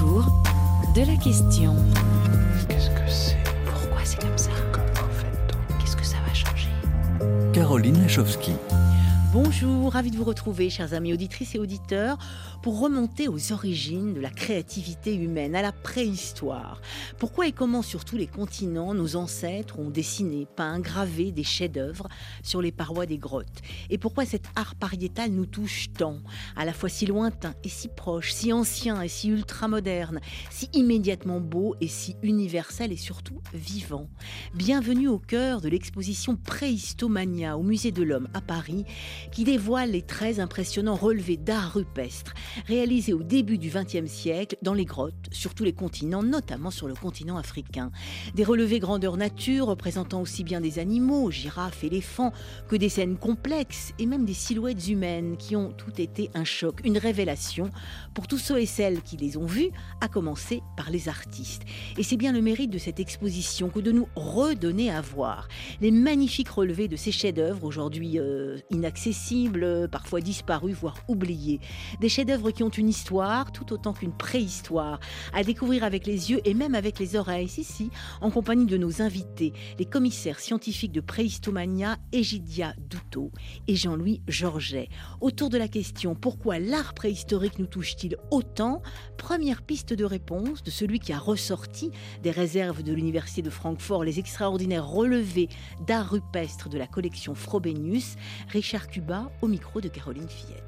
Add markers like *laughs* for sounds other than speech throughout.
Autour de la question. Qu'est-ce que c'est? Pourquoi c'est comme ça? Comment fait-on Qu'est-ce que ça va changer? Caroline Lachowski. Bonjour, ravi de vous retrouver, chers amis auditrices et auditeurs, pour remonter aux origines de la créativité humaine, à la préhistoire. Pourquoi et comment sur tous les continents nos ancêtres ont dessiné, peint, gravé des chefs-d'œuvre sur les parois des grottes? Et pourquoi cet art pariétal nous touche tant, à la fois si lointain et si proche, si ancien et si ultramoderne, si immédiatement beau et si universel et surtout vivant? Bienvenue au cœur de l'exposition Préhistomania au Musée de l'Homme à Paris qui dévoile les très impressionnants relevés d'art rupestre réalisés au début du XXe siècle dans les grottes sur tous les continents, notamment sur le continent africain. Des relevés grandeur nature représentant aussi bien des animaux, girafes, éléphants, que des scènes complexes et même des silhouettes humaines qui ont tout été un choc, une révélation pour tous ceux et celles qui les ont vus, à commencer par les artistes. Et c'est bien le mérite de cette exposition que de nous redonner à voir les magnifiques relevés de ces chefs-d'œuvre aujourd'hui euh, inaccessibles, parfois disparus, voire oubliés. Des chefs-d'œuvre qui ont une histoire tout autant qu'une préhistoire, à découvrir avec les yeux et même avec les oreilles, ici, en compagnie de nos invités, les commissaires scientifiques de Préhistomania, Egidia Douto et Jean-Louis Georget. Autour de la question pourquoi l'art préhistorique nous touche-t-il autant? Première piste de réponse de celui qui a ressorti des réserves de l'Université de Francfort les extraordinaires relevés d'art rupestre de la collection Frobenius, Richard Cuba au micro de Caroline Fillette.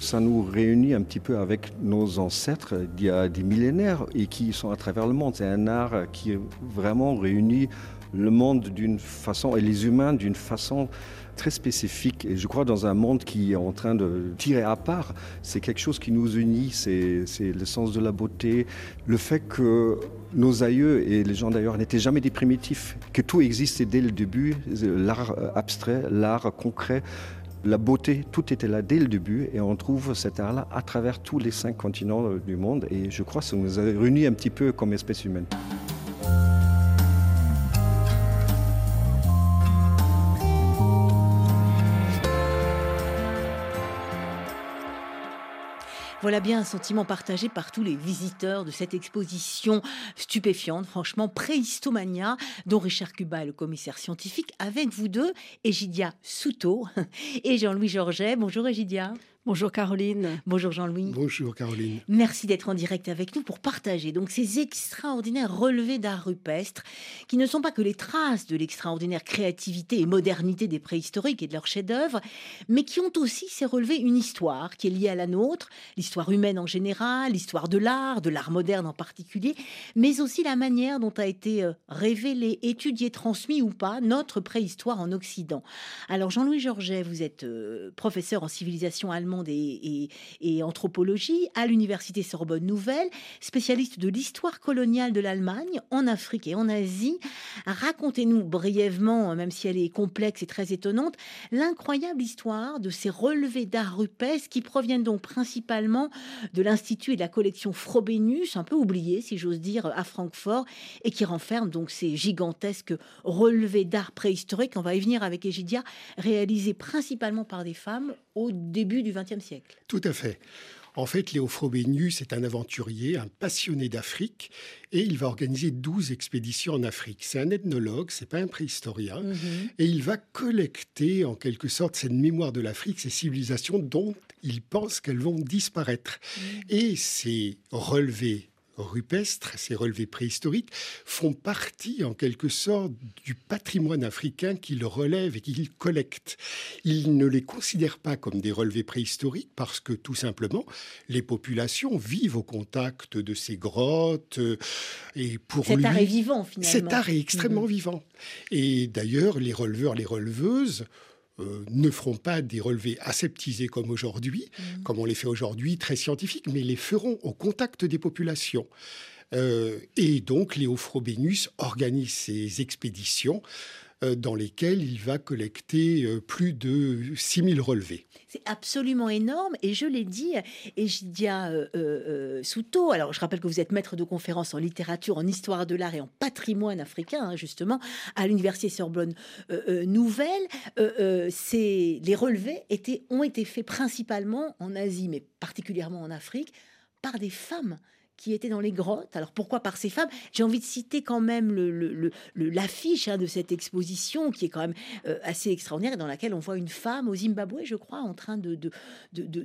Ça nous réunit un petit peu avec nos ancêtres d'il y a des millénaires et qui sont à travers le monde. C'est un art qui vraiment réunit le monde d'une façon et les humains d'une façon très spécifique. Et je crois dans un monde qui est en train de tirer à part, c'est quelque chose qui nous unit, c'est le sens de la beauté, le fait que nos aïeux et les gens d'ailleurs n'étaient jamais des primitifs, que tout existait dès le début, l'art abstrait, l'art concret, la beauté, tout était là dès le début et on trouve cet art-là à travers tous les cinq continents du monde et je crois que ça nous a réunis un petit peu comme espèce humaine. Voilà bien un sentiment partagé par tous les visiteurs de cette exposition stupéfiante, franchement, Préhistomania, dont Richard Cuba est le commissaire scientifique, avec vous deux, Egidia Souto *laughs* et Jean-Louis Georget. Bonjour Egidia. Bonjour Caroline. Bonjour Jean-Louis. Bonjour Caroline. Merci d'être en direct avec nous pour partager donc ces extraordinaires relevés d'art rupestre qui ne sont pas que les traces de l'extraordinaire créativité et modernité des préhistoriques et de leurs chefs-d'œuvre, mais qui ont aussi ces relevés une histoire qui est liée à la nôtre, l'histoire humaine en général, l'histoire de l'art, de l'art moderne en particulier, mais aussi la manière dont a été euh, révélé, étudié, transmis ou pas notre préhistoire en Occident. Alors Jean-Louis Georget, vous êtes euh, professeur en civilisation allemande et, anthropologie à l'université Sorbonne Nouvelle, spécialiste de l'histoire coloniale de l'Allemagne en Afrique et en Asie. Racontez-nous brièvement, même si elle est complexe et très étonnante, l'incroyable histoire de ces relevés d'art rupestre qui proviennent donc principalement de l'Institut et de la collection Frobenius, un peu oublié si j'ose dire, à Francfort, et qui renferment donc ces gigantesques relevés d'art préhistorique. On va y venir avec Egidia, réalisés principalement par des femmes au début du XXe siècle. Tout à fait. En fait, Léo Frobenius est un aventurier, un passionné d'Afrique, et il va organiser 12 expéditions en Afrique. C'est un ethnologue, c'est pas un préhistorien, Mhm. et il va collecter en quelque sorte cette mémoire de l'Afrique, ces civilisations dont il pense qu'elles vont disparaître. Et ces relevés rupestres, ces relevés préhistoriques, font partie en quelque sorte du patrimoine africain qu'il relève et qu'il collecte. Il ne les considère pas comme des relevés préhistoriques parce que tout simplement, les populations vivent au contact de ces grottes euh, et pour Cet lui, art est vivant finalement. cet art est extrêmement Mhm. vivant. Et d'ailleurs, les releveurs, les releveuses euh, ne feront pas des relevés aseptisés comme aujourd'hui, Mhm. comme on les fait aujourd'hui, très scientifiques, mais les feront au contact des populations. Euh, et donc, Léo Frobenius organise ces expéditions dans lesquelles il va collecter euh, plus de 6000 relevés. C'est absolument énorme et je l'ai dit, Egidia euh, euh, euh, Souto, alors je rappelle que vous êtes maître de conférences en littérature, en histoire de l'art et en patrimoine africain, hein, justement, à l'université Sorbonne euh, euh, Nouvelle. Euh, euh, les relevés ont été faits principalement en Asie, mais particulièrement en Afrique, par des femmes qui étaient dans les grottes. Alors pourquoi par ces femmes? J'ai envie de citer quand même l'affiche hein, de cette exposition qui est quand même euh, assez extraordinaire et dans laquelle on voit une femme au Zimbabwe, je crois, en train de,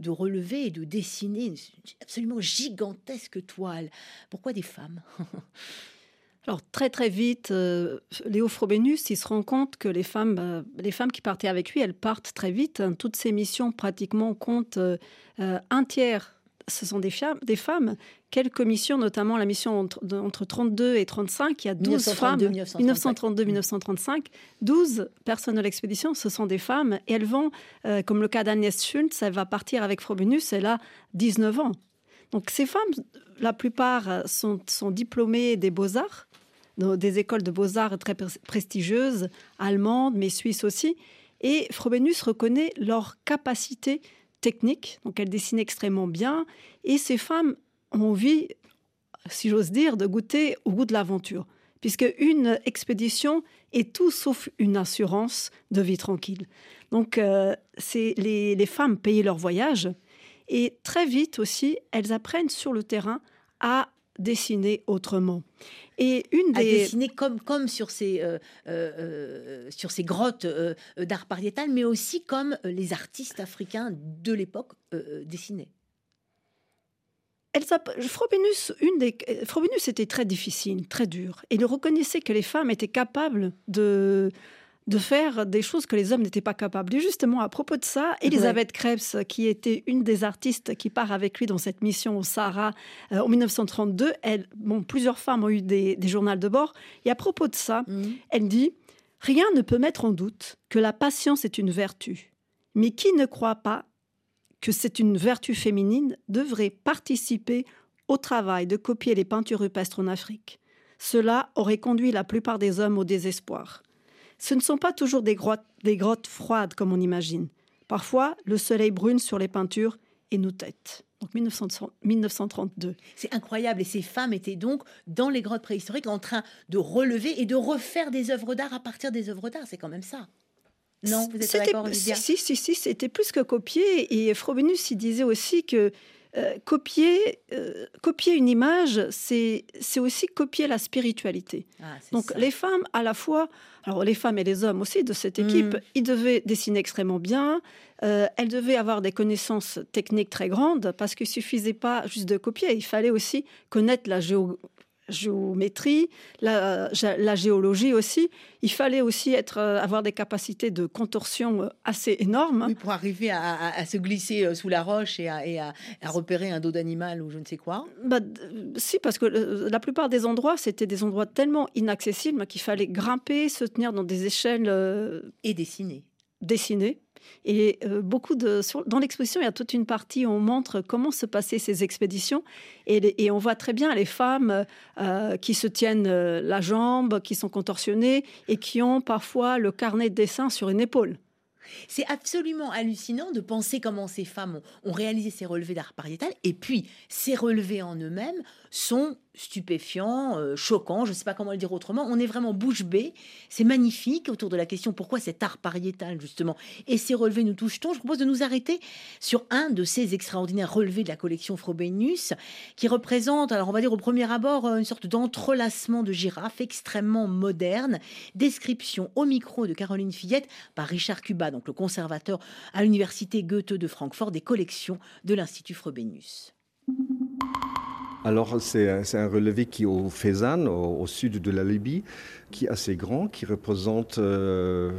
relever et de dessiner une absolument gigantesque toile. Pourquoi des femmes? *laughs* Alors très très vite, euh, Léo Frobenius, il se rend compte que les femmes, euh, les femmes qui partaient avec lui, elles partent très vite. Hein. Toutes ces missions pratiquement comptent un tiers ce sont des, des femmes. Quelques missions, notamment la mission entre, entre 32 et 35, il y a 12 femmes. 1932-1935, 12 personnes de l'expédition, ce sont des femmes. Et elles vont, euh, comme le cas d'Agnès Schultz, elle va partir avec Frobenius, elle a 19 ans. Donc ces femmes, la plupart sont, sont diplômées des beaux-arts, des écoles de beaux-arts très prestigieuses, allemandes, mais suisses aussi. Et Frobenius reconnaît leur capacité technique, donc elle dessine extrêmement bien, et ces femmes ont envie, si j'ose dire, de goûter au goût de l'aventure, puisque une expédition est tout sauf une assurance de vie tranquille. Donc euh, c'est les, les femmes payaient leur voyage, et très vite aussi, elles apprennent sur le terrain à dessiner autrement. Et une des... dessiner comme, comme sur, ces, euh, euh, euh, sur ces grottes d'art pariétal, mais aussi comme les artistes africains de l'époque dessinaient. Frobenius, une des, Frobenius était très difficile, très dur. Et il reconnaissait que les femmes étaient capables de, de faire des choses que les hommes n'étaient pas capables. Et justement, à propos de ça, Elisabeth Krebs, qui était une des artistes qui part avec lui dans cette mission au Sahara euh, en 1932, elle, bon, plusieurs femmes ont eu des, journaux de bord. Et à propos de ça, mhm. elle dit Rien ne peut mettre en doute que la patience est une vertu. Mais qui ne croit pas que c'est une vertu féminine devrait participer au travail de copier les peintures rupestres en Afrique? Cela aurait conduit la plupart des hommes au désespoir. Ce ne sont pas toujours des grottes, des grottes froides comme on imagine. Parfois, le soleil brune sur les peintures et nos têtes. Donc 1932. C'est incroyable. Et ces femmes étaient donc dans les grottes préhistoriques en train de relever et de refaire des œuvres d'art à partir des œuvres d'art. C'est quand même ça. Non, vous êtes d'accord, si, si, si c'était plus que copier. Et Frobenius, il disait aussi que euh, copier, euh, copier une image, c'est aussi copier la spiritualité. Ah, Donc les femmes, à la fois, alors les femmes et les hommes aussi de cette équipe, mm. ils devaient dessiner extrêmement bien, euh, elles devaient avoir des connaissances techniques très grandes parce qu'il suffisait pas juste de copier, il fallait aussi connaître la, géo géométrie, la, la, géologie aussi. Il fallait aussi être, euh, avoir des capacités de contorsion euh, assez énormes. Oui, pour arriver à, se glisser euh, sous la roche et à, repérer un dos d'animal ou je ne sais quoi. Bah, si, parce que la plupart des endroits, c'était des endroits tellement inaccessibles qu'il fallait grimper, se tenir dans des échelles. et dessiner. Dessiner. Et euh, beaucoup de, dans l'exposition, il y a toute une partie où on montre comment se passaient ces expéditions. Et, on voit très bien les femmes euh, qui se tiennent euh, la jambe, qui sont contorsionnées et qui ont parfois le carnet de dessin sur une épaule. C'est absolument hallucinant de penser comment ces femmes ont, réalisé ces relevés d'art pariétal et puis ces relevés en eux-mêmes sont stupéfiants, euh, choquants, je ne sais pas comment le dire autrement. On est vraiment bouche bée. C'est magnifique autour de la question pourquoi cet art pariétal, justement, et ces relevés nous touche-t-on? Je propose de nous arrêter sur un de ces extraordinaires relevés de la collection Frobenius qui représente, alors on va dire au premier abord, une sorte d'entrelacement de girafes extrêmement moderne. Description au micro de Caroline Fillette par Richard Cuba, donc le conservateur à l'université Goethe de Francfort des collections de l'Institut Frobenius. Alors, c'est un relevé qui est au Fezzan, au, sud de la Libye, qui est assez grand, qui représente euh,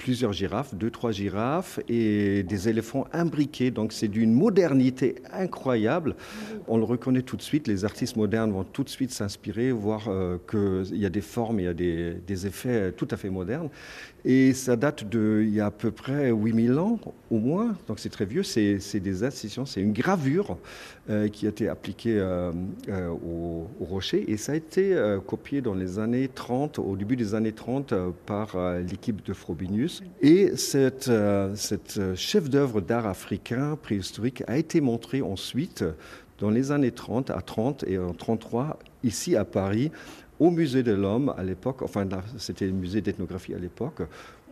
plusieurs girafes, deux, trois girafes et des éléphants imbriqués. Donc c'est d'une modernité incroyable. On le reconnaît tout de suite. Les artistes modernes vont tout de suite s'inspirer, voir euh, qu'il y a des formes, il y a des, effets tout à fait modernes. Et ça date de il y a à peu près 8000 ans au moins, donc c'est très vieux. C'est des incisions, c'est une gravure euh, qui a été appliquée euh, au, au, rocher et ça a été copié dans les années 30, au début des années 30, par l'équipe de Frobenius et cette, euh, cette chef-d'œuvre d'art africain préhistorique a été montrée ensuite dans les années 30 à 30 et en 33 ici à Paris, au musée de l'homme à l'époque, enfin c'était le musée d'ethnographie à l'époque,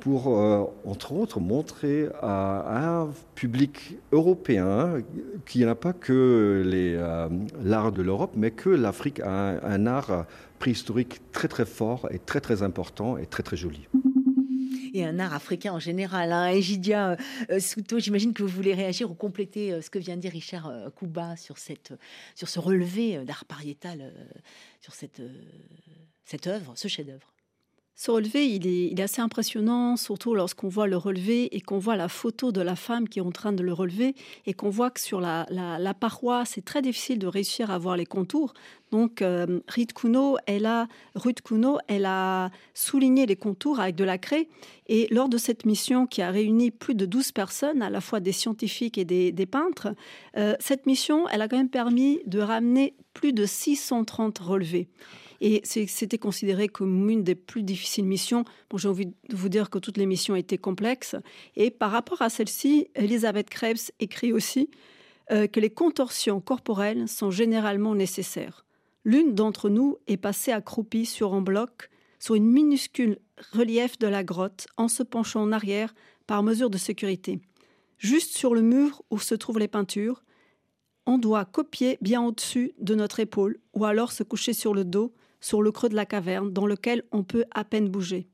pour, euh, entre autres, montrer à, un public européen qu'il n'y a pas que euh, l'art de l'Europe, mais que l'Afrique a un, art préhistorique très très fort et très très important et très très joli et un art africain en général. Hein. Egidia euh, Souto, j'imagine que vous voulez réagir ou compléter euh, ce que vient de dire Richard euh, Kouba sur ce relevé d'art pariétal, sur cette, cette œuvre, ce chef-d'œuvre. Ce relevé, il est, assez impressionnant, surtout lorsqu'on voit le relevé et qu'on voit la photo de la femme qui est en train de le relever et qu'on voit que sur la, paroi, c'est très difficile de réussir à voir les contours. Donc, euh, Ruth Kuno, elle a, souligné les contours avec de la craie. Et lors de cette mission qui a réuni plus de 12 personnes, à la fois des scientifiques et des, peintres, euh, cette mission, elle a quand même permis de ramener plus de 630 relevés. Et c'était considéré comme une des plus difficiles missions. J'ai envie de vous dire que toutes les missions étaient complexes. Et par rapport à celle-ci, Elisabeth Krebs écrit aussi euh, que les contorsions corporelles sont généralement nécessaires. L'une d'entre nous est passée accroupie sur un bloc, sur une minuscule relief de la grotte, en se penchant en arrière par mesure de sécurité. Juste sur le mur où se trouvent les peintures, on doit copier bien au-dessus de notre épaule ou alors se coucher sur le dos sur le creux de la caverne dans lequel on peut à peine bouger.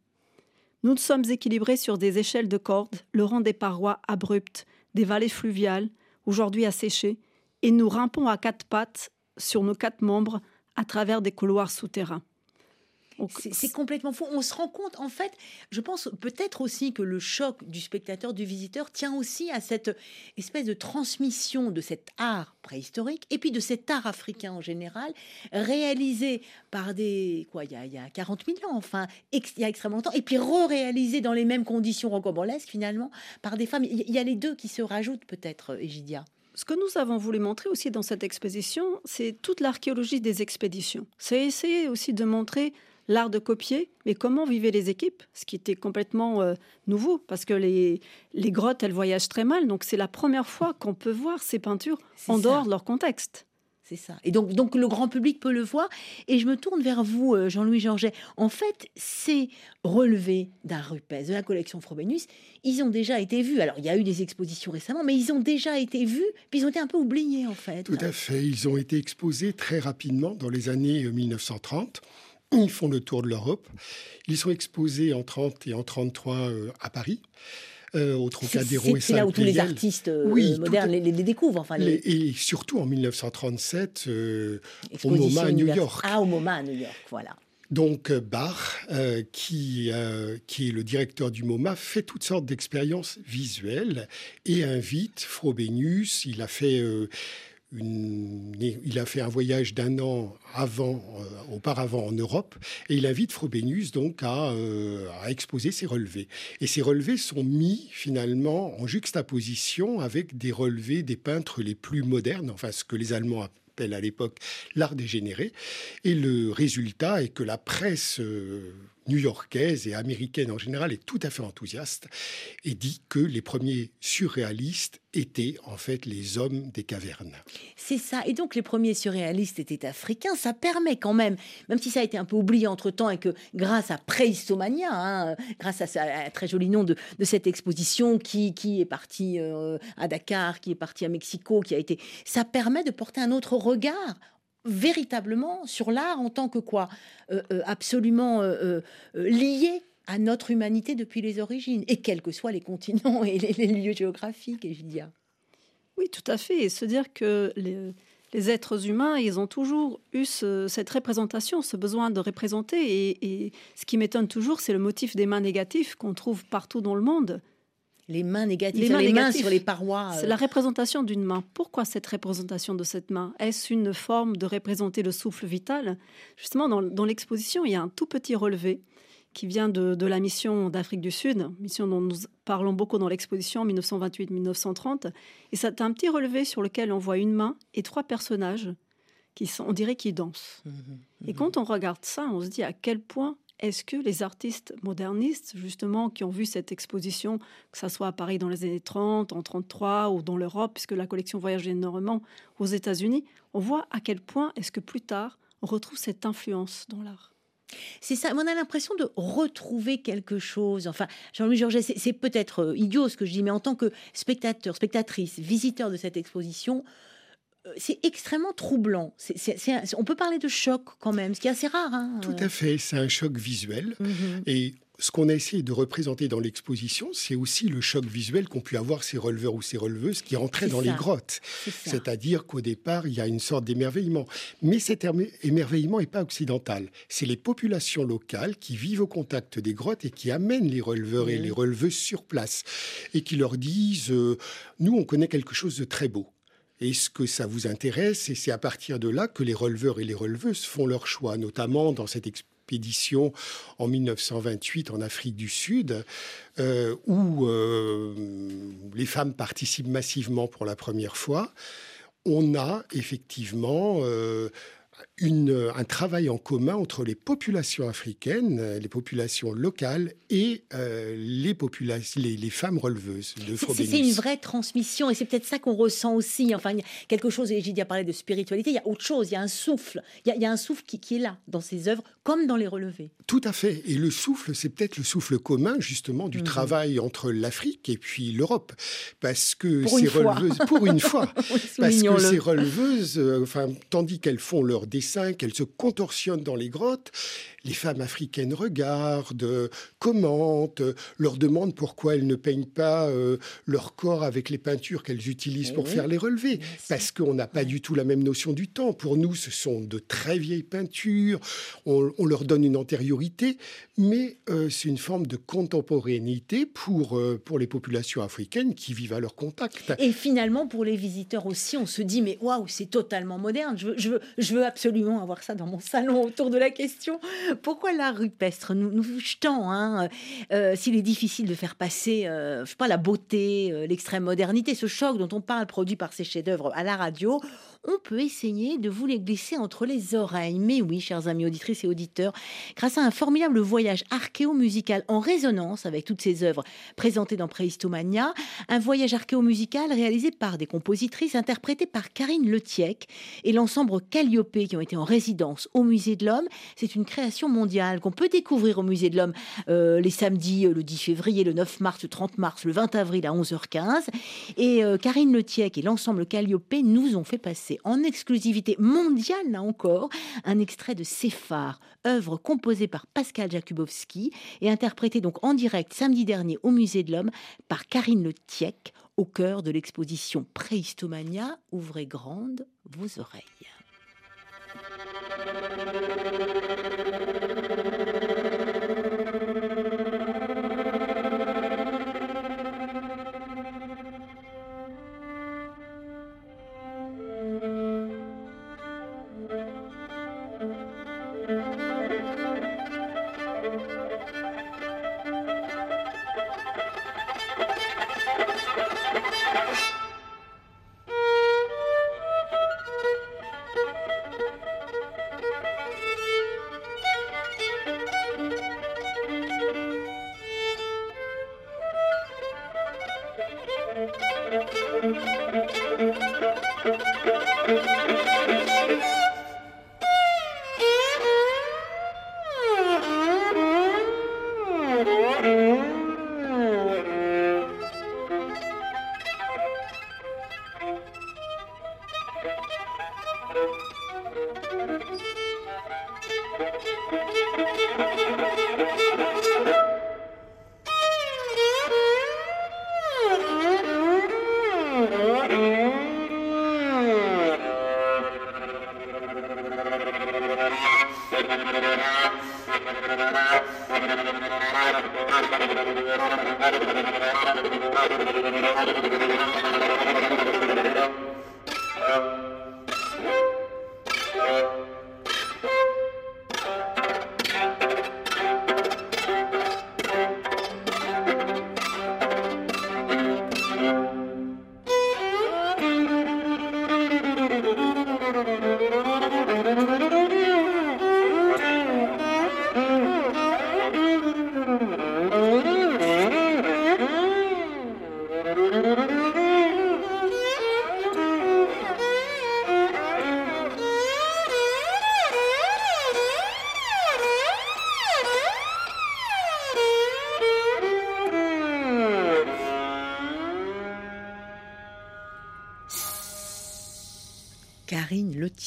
Nous sommes équilibrés sur des échelles de cordes, le rang des parois abruptes, des vallées fluviales, aujourd'hui asséchées, et nous rampons à quatre pattes sur nos quatre membres à travers des couloirs souterrains. C'est complètement fou. On se rend compte, en fait, je pense peut-être aussi que le choc du spectateur, du visiteur, tient aussi à cette espèce de transmission de cet art préhistorique et puis de cet art africain en général, réalisé par des. Quoi, il y a, il y a 40 000 ans, enfin, il y a extrêmement longtemps, et puis re-réalisé dans les mêmes conditions rocambolesques, finalement, par des femmes. Il y a les deux qui se rajoutent, peut-être, Egidia. Ce que nous avons voulu montrer aussi dans cette exposition, c'est toute l'archéologie des expéditions. C'est essayer aussi de montrer l'art de copier, mais comment vivaient les équipes, ce qui était complètement euh, nouveau, parce que les, les grottes, elles voyagent très mal, donc c'est la première fois qu'on peut voir ces peintures en dehors de leur contexte. C'est ça. Et donc, donc le grand public peut le voir. Et je me tourne vers vous, euh, Jean-Louis Georget. En fait, ces relevés d'art rupestre de la collection Frobenius, ils ont déjà été vus. Alors, il y a eu des expositions récemment, mais ils ont déjà été vus, puis ils ont été un peu oubliés, en fait. Tout à fait. Ils ont été exposés très rapidement dans les années 1930. Euh, ils font le tour de l'Europe. Ils sont exposés en 30 et en 33 euh, à Paris. Euh, au Trocadéro et C'est là où tous les artistes euh, modernes les, découvrent. Enfin, Et surtout en 1937, au MoMA à New York. Ah, au MoMA à New York, voilà. Donc Bach, qui, qui est le directeur du MoMA, fait toutes sortes d'expériences visuelles et invite Frobenius. Il a fait il a fait un voyage d'un an avant, euh, auparavant en Europe, et il invite Frobenius donc euh, à, exposer ses relevés. Et ces relevés sont mis finalement en juxtaposition avec des relevés des peintres les plus modernes, enfin ce que les Allemands appellent à l'époque l'art dégénéré. Et le résultat est que la presse euh, new-yorkaise et américaine en général est tout à fait enthousiaste et dit que les premiers surréalistes étaient en fait les hommes des cavernes. C'est ça. Et donc les premiers surréalistes étaient africains. Ça permet quand même, même si ça a été un peu oublié entre-temps et que grâce à Préhistomania, hein, grâce à, ce très joli nom de, cette exposition qui, qui est partie euh, à Dakar, qui est partie à Mexico, qui a été... Ça permet de porter un autre regard véritablement sur l'art en tant que quoi? Euh, euh, Absolument euh, lié à notre humanité depuis les origines, et quels que soient les continents et les, lieux géographiques, Egidia. Oui, tout à fait. Et se dire que les, êtres humains, ils ont toujours eu cette représentation, ce besoin de représenter. et ce qui m'étonne toujours, c'est le motif des mains négatives qu'on trouve partout dans le monde les mains négatives, les mains, sur les parois. C'est la représentation d'une main. Pourquoi cette représentation de cette main? Est-ce une forme de représenter le souffle vital? Justement, dans, l'exposition, il y a un tout petit relevé qui vient de, la mission d'Afrique du Sud, mission dont nous parlons beaucoup dans l'exposition 1928-1930. Et c'est un petit relevé sur lequel on voit une main et trois personnages qui sont, on dirait, qui dansent. Mmh et mmh quand on regarde ça, on se dit à quel point est-ce que les artistes modernistes, justement, qui ont vu cette exposition, que ce soit à Paris dans les années 30, en 33 ou dans l'Europe, puisque la collection voyage énormément aux États-Unis, on voit à quel point est-ce que plus tard, on retrouve cette influence dans l'art? C'est ça, on a l'impression de retrouver quelque chose. Enfin, Jean-Louis Georget, c'est peut-être euh, idiot ce que je dis, mais en tant que spectateur, spectatrice, visiteur de cette exposition, c'est extrêmement troublant. on peut parler de choc quand même, ce qui est assez rare. Hein, Tout à fait, c'est un choc visuel. Mhm. Et ce qu'on a essayé de représenter dans l'exposition, c'est aussi le choc visuel qu'ont pu avoir ces releveurs ou ces releveuses qui entraient dans les grottes. C'est-à-dire qu'au départ, il y a une sorte d'émerveillement. Mais cet émerveillement n'est pas occidental. C'est les populations locales qui vivent au contact des grottes et qui amènent les releveurs et les releveuses sur place et qui leur disent euh, Nous, on connaît quelque chose de très beau. Est-ce que ça vous intéresse Et c'est à partir de là que les releveurs et les releveuses font leur choix, notamment dans cette expédition en 1928 en Afrique du Sud, euh, où euh, les femmes participent massivement pour la première fois. On a effectivement euh, un travail en commun entre les populations africaines, les populations locales et euh, les, femmes releveuses de C'est une vraie transmission et c'est peut-être ça qu'on ressent aussi. Enfin, il y a quelque chose, et j'ai a parlé de spiritualité, il y a autre chose, il y a un souffle. Il y a, un souffle qui, qui, est là dans ces œuvres, comme dans les relevés. Tout à fait. Et le souffle, c'est peut-être le souffle commun, justement, du mhm. travail entre l'Afrique et puis l'Europe. Parce que ces releveuses, pour une fois, *laughs* parce que ces releveuses, euh, enfin, tandis qu'elles font leur dessin, qu'elles se contorsionnent dans les grottes, les femmes africaines regardent, commentent, leur demandent pourquoi elles ne peignent pas euh, leur corps avec les peintures qu'elles utilisent pour faire les relevés. Parce qu'on n'a pas du tout la même notion du temps. Pour nous, ce sont de très vieilles peintures. On, leur donne une antériorité, mais euh, c'est une forme de contemporanéité pour, euh, pour les populations africaines qui vivent à leur contact. Et finalement, pour les visiteurs aussi, on se dit mais waouh, c'est totalement moderne. Je veux, je, veux, absolument avoir ça dans mon salon autour de la question pourquoi l'art rupestre nous, nous jetons, hein, euh, s'il est difficile de faire passer, je sais pas, la beauté, l'extrême modernité, ce choc dont on parle produit par ces chefs-d'œuvre à la radio, on peut essayer de vous les glisser entre les oreilles. Mais oui, chers amis auditrices et auditeurs, grâce à un formidable voyage archéo-musical en résonance avec toutes ces œuvres présentées dans Préhistomania, un voyage archéo-musical réalisé par des compositrices interprétées par Karine Letiec et l'ensemble Calliope qui ont été en résidence au Musée de l'Homme. C'est une création mondiale qu'on peut découvrir au Musée de l'Homme euh, les samedis, euh, le 10 février, le 9 mars, le 30 mars, le 20 avril à 11h15. Et euh, Karine Letiec et l'ensemble Calliope nous ont fait passer en exclusivité mondiale, là encore, un extrait de Séphar, œuvre composée par Pascal Jakubowski et interprétée donc en direct samedi dernier au Musée de l'Homme par Karine Le Tiec au cœur de l'exposition Préhistomania. Ouvrez grandes vos oreilles.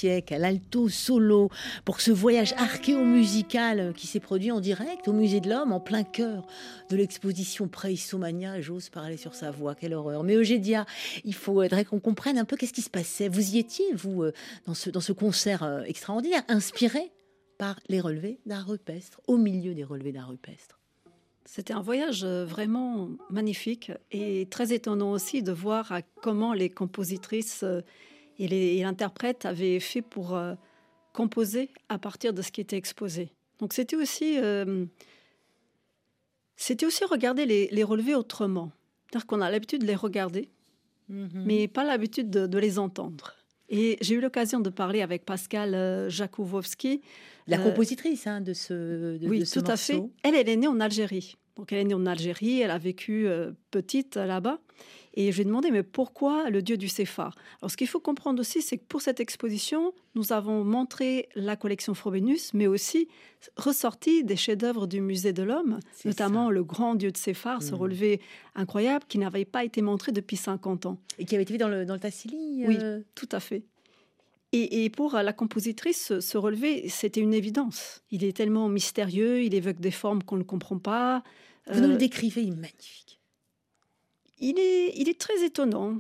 À l'alto solo pour ce voyage archéomusical qui s'est produit en direct au Musée de l'Homme en plein cœur de l'exposition Préhistomania. J'ose parler sur sa voix, quelle horreur. Mais Eugédia, il faudrait qu'on comprenne un peu qu'est-ce qui se passait. Vous y étiez, vous, euh, dans ce, dans ce concert euh, extraordinaire, inspiré par les relevés d'art rupestre, au milieu des relevés d'art rupestre. C'était un voyage euh, vraiment magnifique et très étonnant aussi de voir comment les compositrices et l'interprète avait fait pour euh, composer à partir de ce qui était exposé. Donc c'était aussi, euh, c'était aussi regarder les, relevés autrement. C'est-à-dire qu'on a l'habitude de les regarder, mhm. mais pas l'habitude de, les entendre. Et j'ai eu l'occasion de parler avec Pascal euh, Jakubowski. La compositrice hein, de ce de, Oui, tout à fait. Elle, elle est née en Algérie. Donc elle est née en Algérie, elle a vécu petite là-bas. Et je lui ai demandé, mais pourquoi le dieu du Séphar? Alors, ce qu'il faut comprendre aussi, c'est que pour cette exposition, nous avons montré la collection Frobenius, mais aussi ressorti des chefs-d'œuvre du musée de l'homme, notamment le grand dieu de Séphar, ce mmh. relevé incroyable qui n'avait pas été montré depuis 50 ans. Et qui avait été vu dans le, dans le Tassili Oui, euh tout à fait. Et, pour la compositrice, ce relevé, c'était une évidence. Il est tellement mystérieux, il évoque des formes qu'on ne comprend pas. Vous nous le euh, décrivez, il est magnifique il est, il est très étonnant.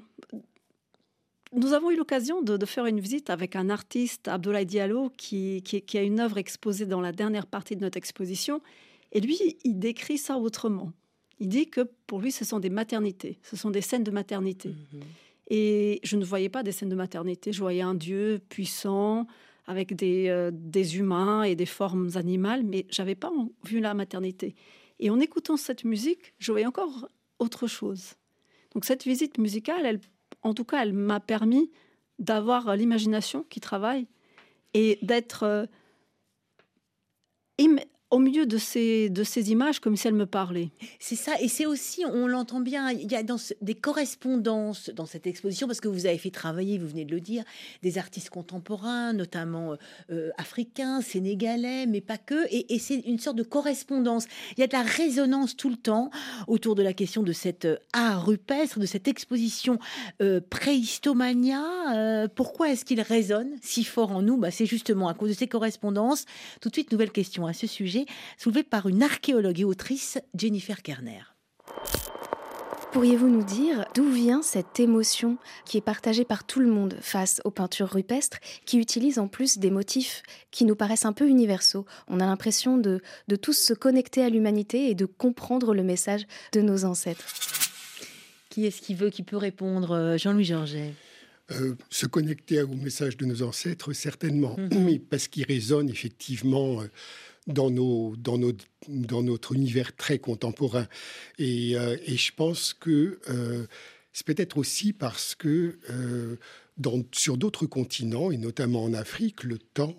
Nous avons eu l'occasion de, faire une visite avec un artiste, Abdoulaye Diallo, qui, qui, a une œuvre exposée dans la dernière partie de notre exposition. Et lui, il décrit ça autrement. Il dit que pour lui, ce sont des maternités, ce sont des scènes de maternité. Mhm. Et je ne voyais pas des scènes de maternité, je voyais un Dieu puissant, avec des, euh, des humains et des formes animales, mais j'avais pas vu la maternité. Et en écoutant cette musique, je voyais encore autre chose. Donc cette visite musicale, en tout cas, elle m'a permis d'avoir l'imagination qui travaille et d'être euh, au milieu de ces, images comme si elles me parlaient. C'est ça, et c'est aussi, on l'entend bien, il y a des correspondances dans cette exposition, parce que vous avez fait travailler, vous venez de le dire, des artistes contemporains, notamment euh, africains, sénégalais, mais pas que, et, c'est une sorte de correspondance. Il y a de la résonance tout le temps autour de la question de cet euh, art rupestre, de cette exposition euh, préhistomania. Euh, pourquoi est-ce qu'il résonne si fort en nous? Bah, C'est justement à cause de ces correspondances. Tout de suite, nouvelle question à ce sujet soulevé par une archéologue et autrice, Jennifer Kerner. Pourriez-vous nous dire d'où vient cette émotion qui est partagée par tout le monde face aux peintures rupestres, qui utilisent en plus des motifs qui nous paraissent un peu universaux? On a l'impression de, de tous se connecter à l'humanité et de comprendre le message de nos ancêtres. Qui est-ce qui veut, qui peut répondre euh, Jean-Louis Georget? Euh, se connecter au message de nos ancêtres, certainement, mais *clears throat* parce qu'il résonne effectivement euh, dans, nos, dans, nos, dans notre univers très contemporain. Et, euh, et je pense que euh, c'est peut-être aussi parce que euh, dans, sur d'autres continents, et notamment en Afrique, le temps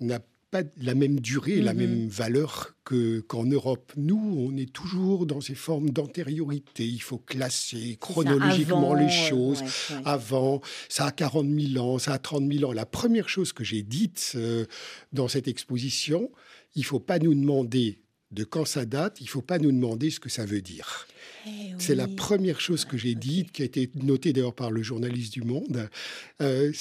n'a pas la même durée, la mm-hmm. même valeur que, qu'en Europe. Nous, on est toujours dans ces formes d'antériorité. Il faut classer chronologiquement les choses. Avant, ça a 40 000 ans, ça a 30 000 ans. La première chose que j'ai dite dans cette exposition, il ne faut pas nous demander de quand ça date, il ne faut pas nous demander ce que ça veut dire. Eh c'est la première chose que j'ai dite, qui a été notée d'ailleurs par le journaliste du Monde, euh,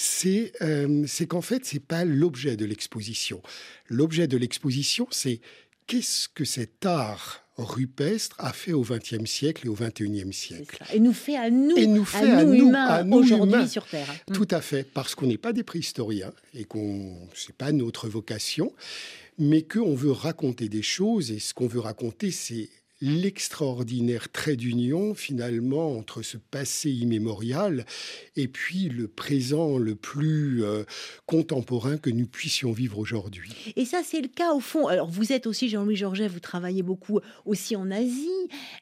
euh, c'est qu'en fait, ce n'est pas l'objet de l'exposition. L'objet de l'exposition, c'est qu'est-ce que cet art rupestre a fait au XXe siècle et au XXIe siècle. Et nous fait à nous, et nous fait à, nous, humains, aujourd'hui sur Terre. Tout à fait, parce qu'on n'est pas des préhistoriens et qu'on c'est pas notre vocation mais qu'on veut raconter des choses, et ce qu'on veut raconter, c'est l'extraordinaire trait d'union finalement entre ce passé immémorial et puis le présent le plus euh, contemporain que nous puissions vivre aujourd'hui. Et ça, c'est le cas au fond. Alors, vous êtes aussi, Jean-Louis Georget, vous travaillez beaucoup aussi en Asie.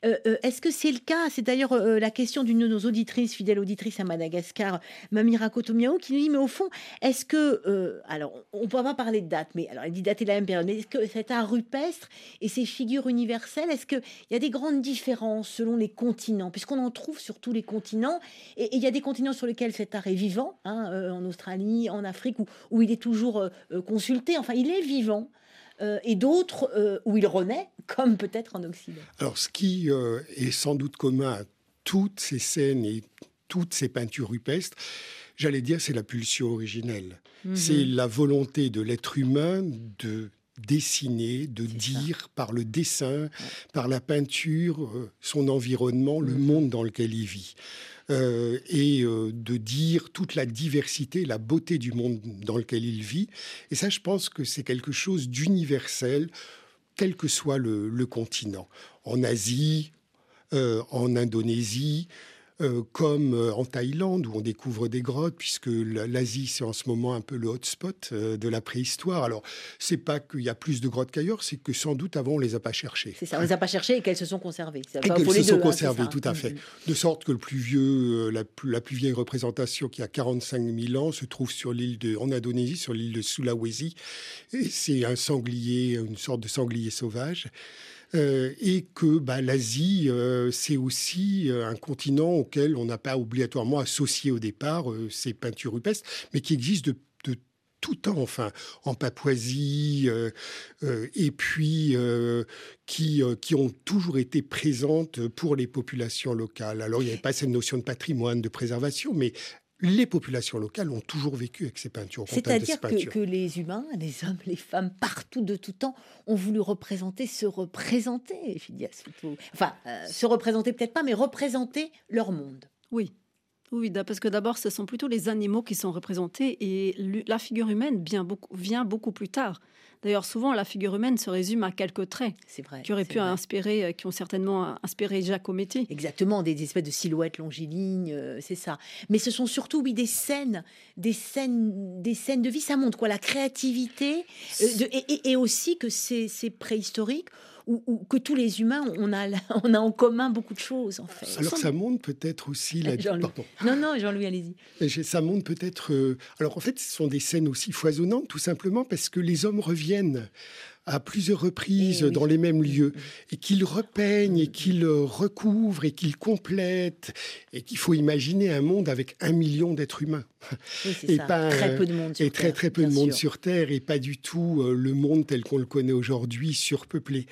Euh, euh, est-ce que c'est le cas? C'est d'ailleurs la question d'une de nos auditrices, fidèle auditrice à Madagascar, Mamira Kotomiao, qui nous dit, mais au fond, est-ce que... alors, on ne peut pas parler de date, mais alors, elle dit dater la même période, mais est-ce que cet art rupestre et ces figures universelles, est-ce que il y a des grandes différences selon les continents, puisqu'on en trouve sur tous les continents. Et, il y a des continents sur lesquels cet art est vivant, hein, euh, en Australie, en Afrique, où, il est toujours euh, euh, consulté. Enfin, il est vivant. et d'autres où il renaît, *laughs* comme peut-être en Occident. Alors, ce qui est sans doute commun à toutes ces scènes et toutes ces peintures rupestres, J'allais dire, c'est la pulsion originelle. Mhm. C'est la volonté de l'être humain de dessiner, de C'est dire par le dessin, par la peinture, euh, son environnement, le monde dans lequel il vit. Euh, et euh, de dire toute la diversité, la beauté du monde dans lequel il vit. Et ça, je pense que c'est quelque chose d'universel, quel que soit le, le continent. En Asie, euh, en Indonésie, euh, comme euh, en Thaïlande où on découvre des grottes, puisque la- l'Asie c'est en ce moment un peu le hotspot euh, de la préhistoire. Alors c'est pas qu'il y a plus de grottes qu'ailleurs, c'est que sans doute avant on les a pas cherchées. C'est ça, on les a pas cherchées et qu'elles se sont conservées. Ça Et qu'elles se sont hein, conservées, tout à fait. Mhm. De sorte que le plus vieux, la, plus, la plus vieille représentation qui a 45 000 ans se trouve sur l'île de, en Indonésie, sur l'île de Sulawesi. Et c'est un sanglier, une sorte de sanglier sauvage. Euh, et que bah, l'Asie, euh, c'est aussi euh, un continent auquel on n'a pas obligatoirement associé au départ ces peintures rupestres, mais qui existent de, tout temps, enfin, en Papouasie, et puis qui, qui ont toujours été présentes pour les populations locales. Alors, il n'y avait pas cette notion de patrimoine, de préservation, mais les populations locales ont toujours vécu avec ces peintures. C'est-à-dire que, que les humains, les hommes, les femmes, partout de tout temps, ont voulu représenter, se représenter, Phidias. Enfin, euh, se représenter peut-être pas, mais représenter leur monde. Oui. Oui, parce que d'abord, ce sont plutôt les animaux qui sont représentés et la figure humaine vient beaucoup, vient beaucoup plus tard. D'ailleurs, souvent, la figure humaine se résume à quelques traits C'est vrai. qui auraient pu vrai. inspirer, euh, qui ont certainement inspiré Giacometti. Exactement, des espèces de silhouettes longilignes, euh, c'est ça. Mais ce sont surtout, oui, des scènes, des scènes, des scènes de vie. Ça montre quoi? La créativité, euh, de- et, et- et aussi que c'est préhistorique, que tous les humains, on a, *laughs* on a en commun beaucoup de choses, en fait. Alors, ça montre peut-être aussi la... Pardon. Non, non, Jean-Louis, allez-y. Ça montre peut-être. euh, Alors en fait, ce sont des scènes aussi foisonnantes, tout simplement parce que les hommes reviennent à plusieurs reprises Eh oui. dans les mêmes lieux Mm, et qu'ils repeignent et qu'ils euh, recouvrent et qu'ils complètent et qu'il faut imaginer un monde avec un million d'êtres humains Oui, Et ça. pas, très peu de monde sur et très Terre, très peu de monde sûr. sur Terre et pas du tout euh, le monde tel qu'on le connaît aujourd'hui surpeuplé.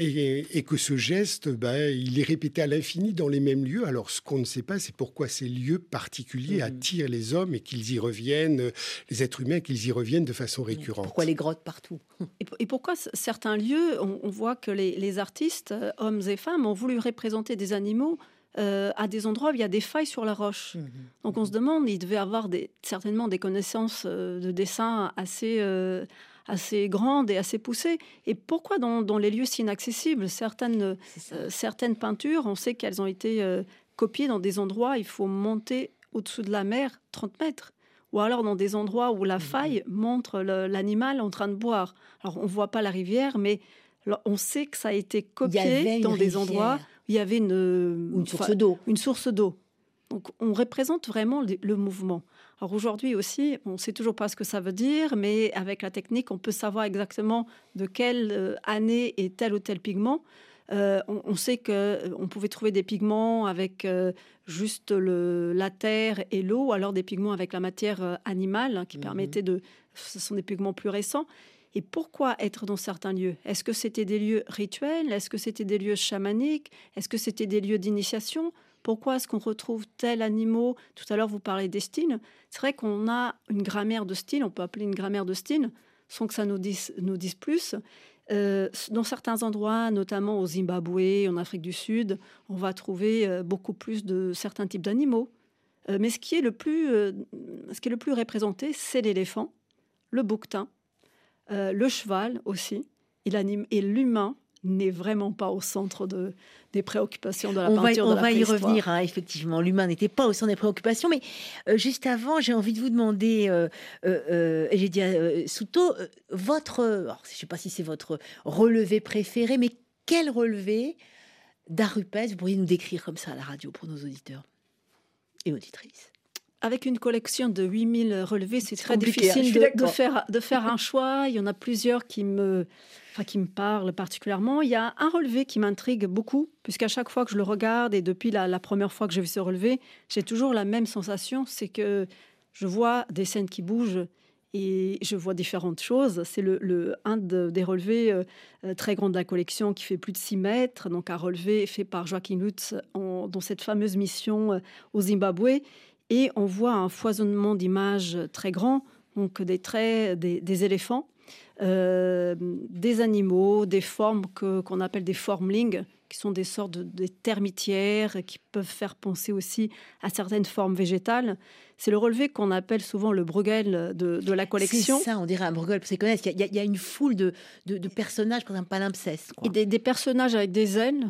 Et, et que ce geste, bah, il est répété à l'infini dans les mêmes lieux. Alors, ce qu'on ne sait pas, c'est pourquoi ces lieux particuliers Mhm. attirent les hommes et qu'ils y reviennent, les êtres humains, qu'ils y reviennent de façon récurrente. Pourquoi les grottes partout? Et, et pourquoi certains lieux, on, on voit que les, les artistes, euh, hommes et femmes, ont voulu représenter des animaux euh, à des endroits où il y a des failles sur la roche. Donc on se demande, il devait avoir des, certainement des connaissances euh, de dessin assez, euh, assez grandes et assez poussées. Et pourquoi dans, dans les lieux si inaccessibles certaines, euh, certaines peintures, on sait qu'elles ont été euh, copiées dans des endroits, il faut monter au-dessous de la mer 30 mètres. Ou alors dans des endroits où la faille montre l'animal en train de boire. Alors on voit pas la rivière, mais on sait que ça a été copié dans des rivière endroits où il y avait une, source d'eau. une source d'eau. Donc on représente vraiment le mouvement. Alors aujourd'hui aussi, on ne sait toujours pas ce que ça veut dire, mais avec la technique, on peut savoir exactement de quelle euh, année est tel ou tel pigment. Euh, on, on sait que euh, pouvait trouver des pigments avec euh, juste le, la terre et l'eau, alors des pigments avec la matière animale hein, qui Mhm. permettaient de. Ce sont des pigments plus récents. Et pourquoi être dans certains lieux? Est-ce que c'était des lieux rituels? Est-ce que c'était des lieux chamaniques? Est-ce que c'était des lieux d'initiation? Pourquoi est-ce qu'on retrouve tel animaux Tout à l'heure, vous parlez des styles. C'est vrai qu'on a une grammaire de style, on peut appeler une grammaire de style, sans que ça nous dise, plus. Euh, dans certains endroits, notamment au Zimbabwe, en Afrique du Sud, on va trouver euh, beaucoup plus de certains types d'animaux. Euh, mais ce qui est le plus, ce qui est le plus représenté, c'est l'éléphant, le bouquetin, le cheval aussi, et l'humain n'est vraiment pas au centre de, des préoccupations de la on va, peinture on de la va y revenir, hein, effectivement. L'humain n'était pas au centre des préoccupations, mais euh, juste avant, j'ai envie de vous demander, euh, euh, euh, j'ai dit à Souto, votre, alors, je ne sais pas si c'est votre relevé préféré, mais quel relevé d'art rupestre vous pourriez nous décrire comme ça à la radio pour nos auditeurs et auditrices? Avec une collection de 8000 relevés, c'est très hein, difficile de, faire, de faire un choix. Il y en a plusieurs qui me, enfin, qui me parlent particulièrement. Il y a un relevé qui m'intrigue beaucoup, puisqu'à chaque fois que je le regarde, et depuis la, la première fois que j'ai vu ce relevé, j'ai toujours la même sensation, c'est que je vois des scènes qui bougent et je vois différentes choses. C'est le, le- un de- des relevés euh, euh, très grands de la collection qui fait plus de 6 mètres, donc un relevé fait par Joaquin Lutz en- dans cette fameuse mission euh, au Zimbabwe. Et on voit un foisonnement d'images très grand, donc des traits, des, éléphants, euh, des animaux, des formes que, qu'on appelle des formlings, qui sont des sortes de, termitières qui peuvent faire penser aussi à certaines formes végétales. C'est le relevé qu'on appelle souvent le Bruegel de, la collection. C'est ça, on dirait un Bruegel. Parce qu'il y, y, a une foule de, de personnages, comme un palimpseste. Et des, des, personnages avec des ailes,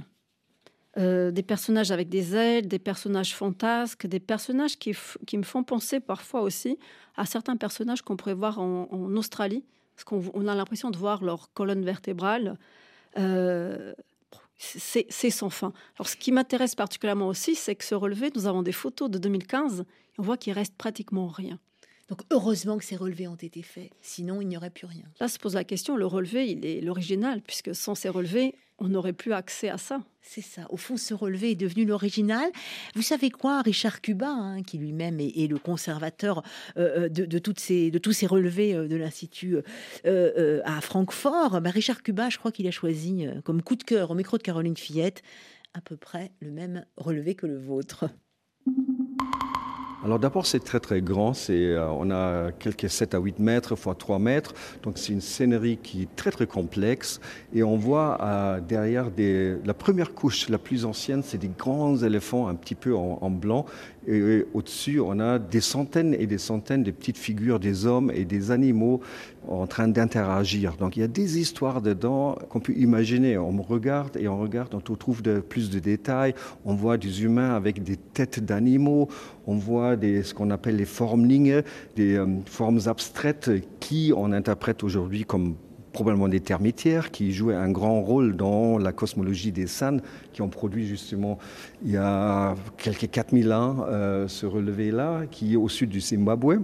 euh, des personnages avec des ailes, des personnages fantasques, des personnages qui, me font penser parfois aussi à certains personnages qu'on pourrait voir en, Australie, parce qu'on a l'impression de voir leur colonne vertébrale. Euh, c'est sans fin. Alors, ce qui m'intéresse particulièrement aussi, c'est que ce relevé, nous avons des photos de 2015, et on voit qu'il reste pratiquement rien. Donc heureusement que ces relevés ont été faits, sinon il n'y aurait plus rien. Là se pose la question, le relevé, il est l'original, puisque sans ces relevés, on n'aurait plus accès à ça. C'est ça. Au fond, ce relevé est devenu l'original. Vous savez quoi, Richard Cuba, hein, qui lui-même est, le conservateur euh, euh, de, toutes ces, de tous ces relevés euh, de l'Institut à Francfort, bah, Richard Cuba, je crois qu'il a choisi comme coup de cœur au micro de Caroline Fillette à peu près le même relevé que le vôtre. Alors d'abord, c'est très très grand. Euh, on a quelques 7 à 8 mètres fois 3 mètres. Donc c'est une scénerie qui est très très complexe. Et on voit euh, derrière la première couche, la plus ancienne, c'est des grands éléphants un petit peu en blanc. Et au-dessus, on a des centaines et des centaines de petites figures des hommes et des animaux en train d'interagir. Donc il y a des histoires dedans qu'on peut imaginer. On regarde et on regarde, on trouve plus de détails. On voit des humains avec des têtes d'animaux. On voit ce qu'on appelle les formlings, des euh, formes abstraites qui on interprète aujourd'hui comme probablement des termitières qui jouaient un grand rôle dans la cosmologie des San, qui ont produit justement il y a quelques 4000 ans euh, ce relevé-là, qui est au sud du Zimbabwe.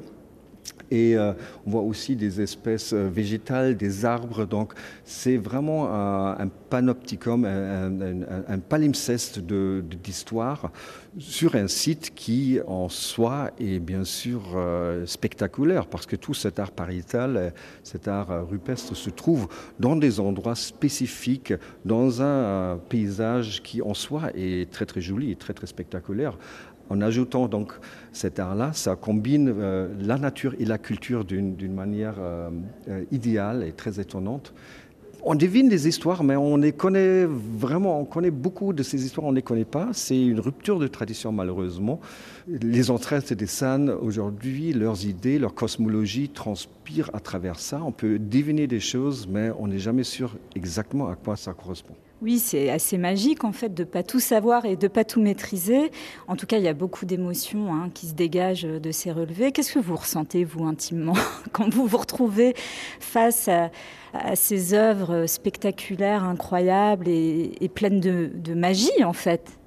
Et euh, on voit aussi des espèces euh, végétales, des arbres. Donc c'est vraiment un, panopticum, un, palimpseste d'histoire sur un site qui en soi est bien sûr euh, spectaculaire parce que tout cet art pariétal, cet art rupestre se trouve dans des endroits spécifiques, dans un paysage qui en soi est très très joli et très très spectaculaire en ajoutant donc cet art-là, ça combine euh, la nature et la culture d'une manière euh, euh, idéale et très étonnante. On devine des histoires, mais on connaît vraiment, on connaît beaucoup de ces histoires, on ne les connaît pas. C'est une rupture de tradition, malheureusement. Les entraites des San, aujourd'hui, leurs idées, leur cosmologie transpirent à travers ça. On peut deviner des choses, mais on n'est jamais sûr exactement à quoi ça correspond. Oui, c'est assez magique en fait de pas tout savoir et de pas tout maîtriser. En tout cas, il y a beaucoup d'émotions hein, qui se dégagent de ces relevés. Qu'est-ce que vous ressentez, vous, intimement, *laughs* quand vous vous retrouvez face à, ces œuvres spectaculaires, incroyables et, pleines de, magie, en fait?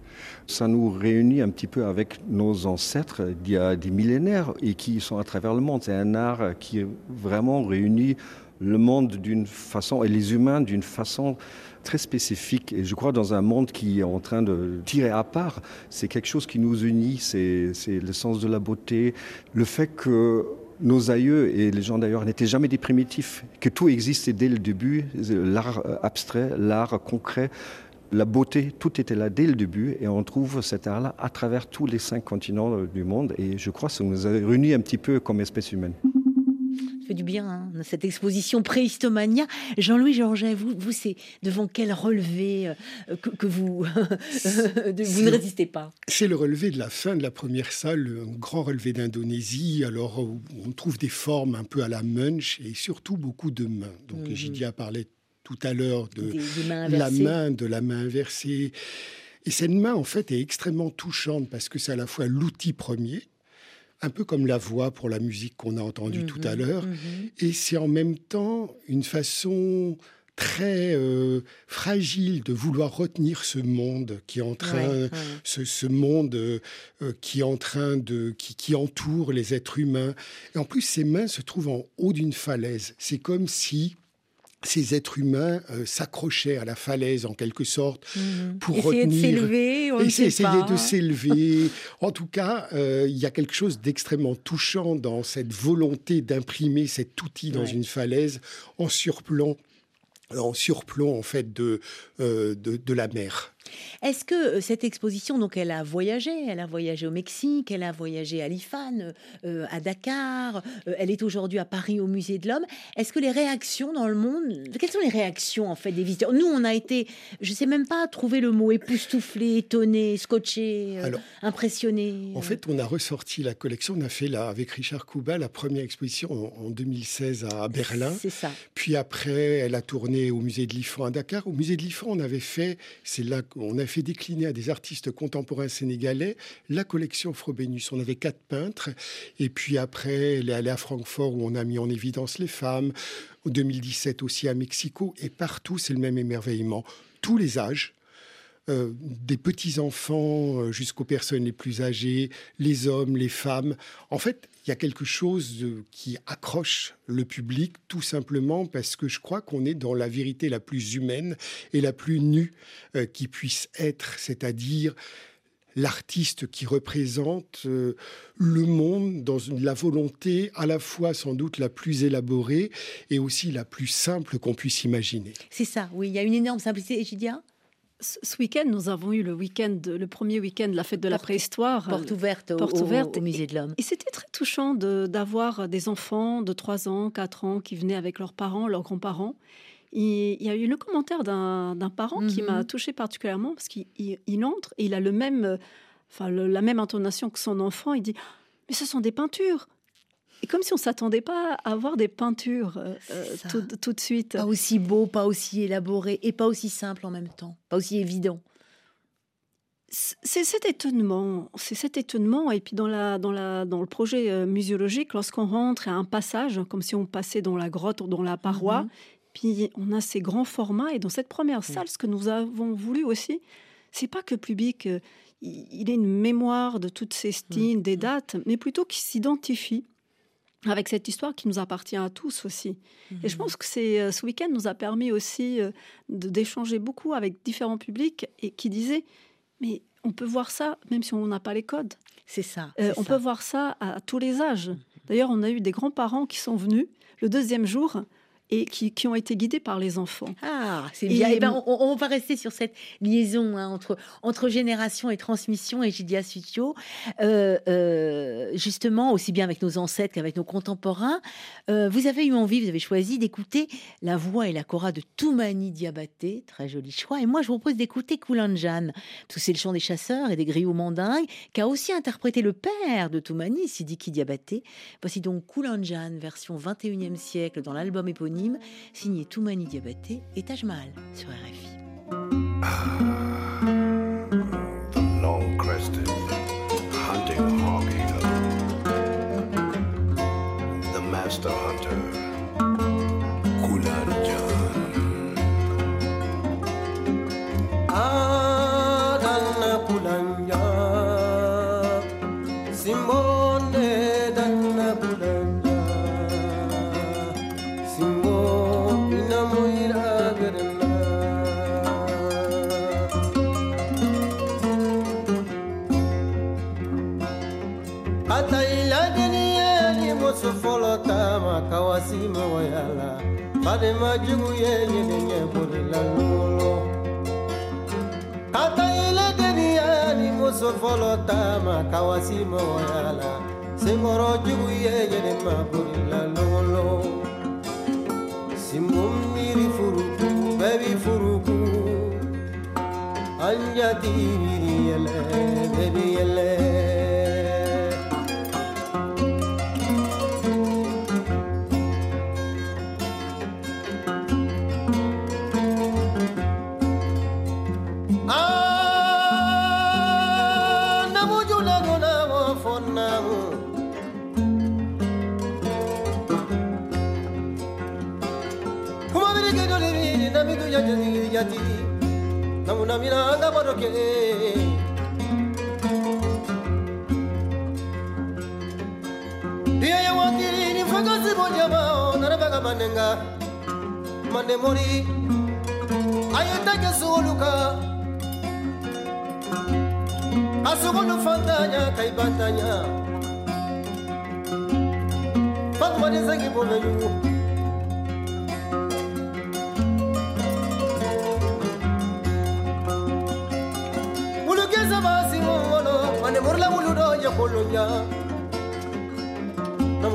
Ça nous réunit un petit peu avec nos ancêtres d'il y a des millénaires et qui sont à travers le monde. C'est un art qui vraiment réunit le monde d'une façon et les humains d'une façon très spécifique. Et je crois dans un monde qui est en train de tirer à part, c'est quelque chose qui nous unit, c'est le sens de la beauté, le fait que nos aïeux et les gens d'ailleurs n'étaient jamais des primitifs, que tout existait dès le début, l'art abstrait, l'art concret, la beauté, tout était là dès le début et on trouve cet art-là à travers tous les cinq continents du monde et je crois que ça nous a réunis un petit peu comme espèce humaine fait du bien, hein, cette exposition Préhistomania. Jean-Louis Georget, vous, vous c'est devant quel relevé euh, que, vous, *laughs* vous ne résistez pas? C'est le relevé de la fin de la première salle, un grand relevé d'Indonésie, alors où on trouve des formes un peu à la Munch et surtout beaucoup de mains. Donc mmh. a parlé tout à l'heure de la main, de la main inversée. Et cette main, en fait, est extrêmement touchante parce que c'est à la fois l'outil premier, un peu comme la voix pour la musique qu'on a entendue tout à mhm, l'heure. Mhm. Et c'est en même temps une façon très euh, fragile de vouloir retenir ce monde qui est en train, Ce, monde euh, qui est en train de, qui, qui, entoure les êtres humains. Et en plus, ses mains se trouvent en haut d'une falaise. C'est comme si ces êtres humains euh, s'accrochaient à la falaise en quelque sorte mhm. pour essayer retenir, de s'élever, on essayer de s'élever. en tout cas, euh, il y a quelque chose d'extrêmement touchant dans cette volonté d'imprimer cet outil dans une falaise en surplomb en surplomb en fait de, euh, de, la mer. Est-ce que euh, cette exposition, donc elle a voyagé, elle a voyagé au Mexique, elle a voyagé à Lifan, euh, à Dakar, euh, elle est aujourd'hui à Paris au Musée de l'Homme. Est-ce que les réactions dans le monde, quelles sont les réactions en fait des visiteurs? Nous, on a été, je sais même pas trouver le mot, époustouflé, étonné, scotché, impressionné. En fait, on a ressorti la collection, on a fait là avec Richard Kouba la première exposition en, 2016 à Berlin. C'est ça. Puis après, elle a tourné au Musée de l'Ifan à Dakar. Au Musée de l'Ifan, on avait fait, c'est là qu'on a fait décliner à des artistes contemporains sénégalais la collection Frobenius. On avait quatre peintres. Et puis après, elle est allée à Francfort où on a mis en évidence les femmes. En 2017 aussi à Mexico. Et partout, c'est le même émerveillement. Tous les âges, euh, des petits-enfants euh, jusqu'aux personnes les plus âgées, les hommes, les femmes. En fait, il y a quelque chose qui accroche le public tout simplement parce que je crois qu'on est dans la vérité la plus humaine et la plus nue euh, qui puisse être, c'est-à-dire l'artiste qui représente le monde dans la volonté à la fois sans doute la plus élaborée et aussi la plus simple qu'on puisse imaginer. C'est ça, oui, il y a une énorme simplicité. Egidia ce week-end, nous avons eu le week-end, le premier week-end de la fête de la préhistoire. Porte ouverte, porte au, ouverte au, Musée de l'Homme. Et, c'était très touchant d'avoir des enfants de 3 ans, 4 ans qui venaient avec leurs parents, leurs grands-parents. Il y a eu le commentaire d'un parent qui m'a mhm. touché particulièrement parce qu'il entre et il a le même, enfin, la même intonation que son enfant. Il dit Mais ce sont des peintures comme si on s'attendait pas à avoir des peintures euh, euh, tout, de suite. Pas aussi beau, pas aussi élaboré et pas aussi simple en même temps, pas aussi évident. C'est cet étonnement, c'est cet étonnement. Et puis dans, la, dans, la, dans le projet euh, muséologique, lorsqu'on rentre à un passage, comme si on passait dans la grotte ou dans la paroi, mhm. puis on a ces grands formats. Et dans cette première salle, ce que nous avons voulu aussi, c'est pas que public, il ait une mémoire de toutes ces styles, des dates, mais plutôt qu'il s'identifie avec cette histoire qui nous appartient à tous aussi. Et je mhm. pense que c'est euh, ce week-end nous a permis aussi euh, d'échanger beaucoup avec différents publics et qui disaient mais on peut voir ça même si on n'a pas les codes. C'est ça. Euh, on peut voir ça à tous les âges. Mhm. D'ailleurs, on a eu des grands-parents qui sont venus le deuxième jour et qui, qui, ont été guidés par les enfants. Ah, c'est bien. Et, eh ben, on, va rester sur cette liaison hein, entre, entre génération et transmission, et Gidia Sutio, euh, euh, justement, aussi bien avec nos ancêtres qu'avec nos contemporains. Euh, vous avez eu envie, vous avez choisi d'écouter la voix et la chora de Toumani Diabaté, très joli choix. Et moi, je vous propose d'écouter Koulanjan, parce c'est le chant des chasseurs et des griots mandingues, qui a aussi interprété le père de Toumani, Sidiki Diabaté. Voici donc Koulanjan, version 21e siècle, dans l'album éponyme signé Toumani Diabaté et Taj Mahal sur RFI. Ah, ma jugu ye yedenya bolila lolo kata ile deni ani muso folo taama kawasi mɔgɔya la senkɔrɔ jugu ye ye ma bolila ngolo. Simun miiri furuku bɛɛ bi furuku an jati miiri yɛlɛ bɛɛ bi yɛlɛ. banenga manemori ayetake sugoluka asugolu fantanya kai bantanya kaibantanya fatmanizengi bomeyu ulukeza basingongono manemorila wuludo yekolonya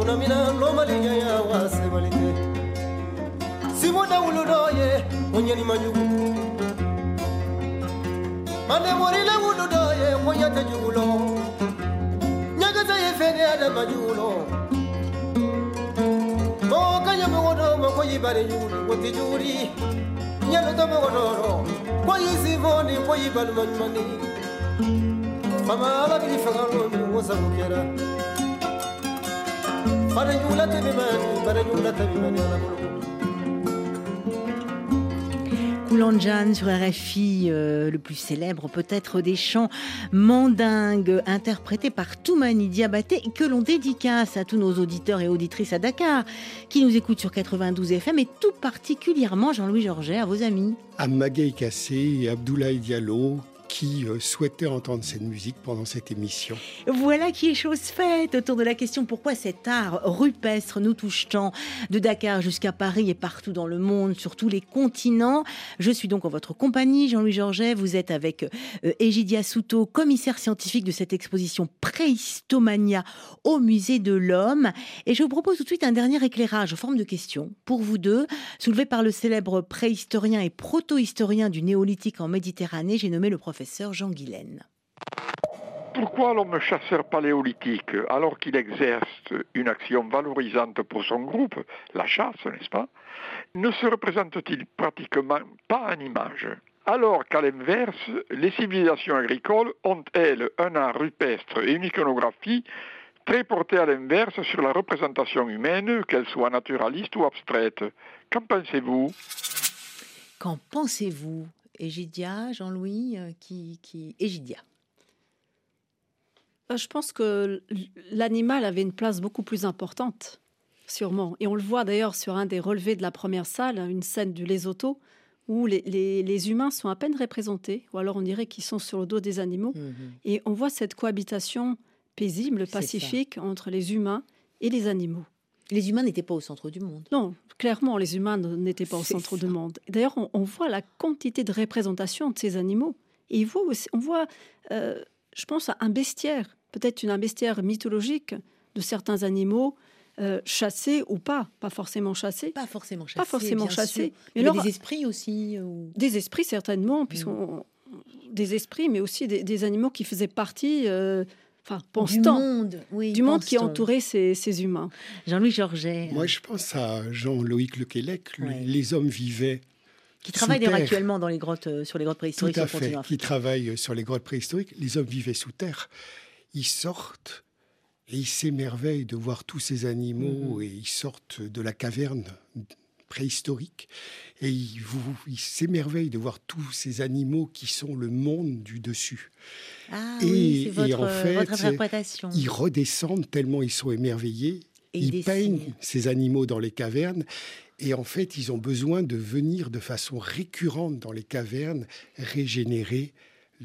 kuna mina lomaliga ya wase walite simona uludoye onyani manyugu. Mane morile uludoye konyate jugulo. Nyagata yefene adama jugulo mokanyamogodo mokoyibare juguli woti juguli nyalutomogodoro koyisivoni koyibalumanyumani fama alabili fagalomi wosabukera Koulanjan sur RFI, euh, le plus célèbre peut-être des chants mandingues interprétés par Toumani Diabaté que l'on dédicace à tous nos auditeurs et auditrices à Dakar qui nous écoutent sur 92 FM et tout particulièrement Jean-Louis Georget à vos amis. À Magaï Kassé Abdoulaye Diallo, qui euh, souhaitaient entendre cette musique pendant cette émission. Voilà qui est chose faite autour de la question pourquoi cet art rupestre nous touche tant? De Dakar jusqu'à Paris et partout dans le monde, sur tous les continents. Je suis donc en votre compagnie, Jean-Louis Georget. Vous êtes avec euh, Egidia Souto, commissaire scientifique de cette exposition Préhistomania au Musée de l'Homme. Et je vous propose tout de suite un dernier éclairage en forme de question pour vous deux, soulevé par le célèbre préhistorien et proto-historien du néolithique en Méditerranée. J'ai nommé le professeur Jean Guilaine. Pourquoi l'homme chasseur paléolithique, alors qu'il exerce une action valorisante pour son groupe, la chasse, n'est-ce pas, ne se représente-t-il pratiquement pas en image? Alors qu'à l'inverse, les civilisations agricoles ont, elles, un art rupestre et une iconographie très portée à l'inverse sur la représentation humaine, qu'elle soit naturaliste ou abstraite. Qu'en pensez-vous? Qu'en pensez-vous? Égidia, Jean-Louis, euh, qui, qui... Égidia. Euh, Je pense que l'animal avait une place beaucoup plus importante, sûrement. Et on le voit d'ailleurs sur un des relevés de la première salle, une scène du Lesotho, où les, les- les humains sont à peine représentés, ou alors on dirait qu'ils sont sur le dos des animaux. Mhm. Et on voit cette cohabitation paisible, pacifique entre les humains et les animaux. Les humains n'étaient pas au centre du monde. Non, clairement, les humains n'étaient pas au centre ça. du monde. D'ailleurs, on, on voit la quantité de représentation de ces animaux. Et il voit aussi- on voit, euh, je pense, à un bestiaire, peut-être une- un bestiaire mythologique de certains animaux, euh, chassés ou pas, pas forcément chassés. Pas forcément chassés. Pas forcément chassés. Mais alors- des esprits aussi. ou- Des esprits, certainement, Mm. puisqu'on des esprits, mais aussi des, des animaux qui faisaient partie, euh, enfin, du pense-t-on, monde. Oui, du monde qui entourait ces, ces humains. Jean-Louis Georget, Moi, je pense à Jean-Loïc Lequelec. Ouais. Les hommes vivaient qui travaille d'ailleurs actuellement dans les grottes, euh, sur les grottes Tout préhistoriques à sur le fait, qui africain. travaillent sur les grottes préhistoriques. Les hommes vivaient sous terre. Ils sortent et ils s'émerveillent de voir tous ces animaux Mhm. et ils sortent de la caverne préhistorique et ils, vous- ils s'émerveillent de voir tous ces animaux qui sont le monde du dessus. Ah Et- oui, en fait, votre interprétation. Ils redescendent tellement ils sont émerveillés. Et ils peignent ces animaux dans les cavernes. Et en fait, ils ont besoin de venir de façon récurrente dans les cavernes régénérer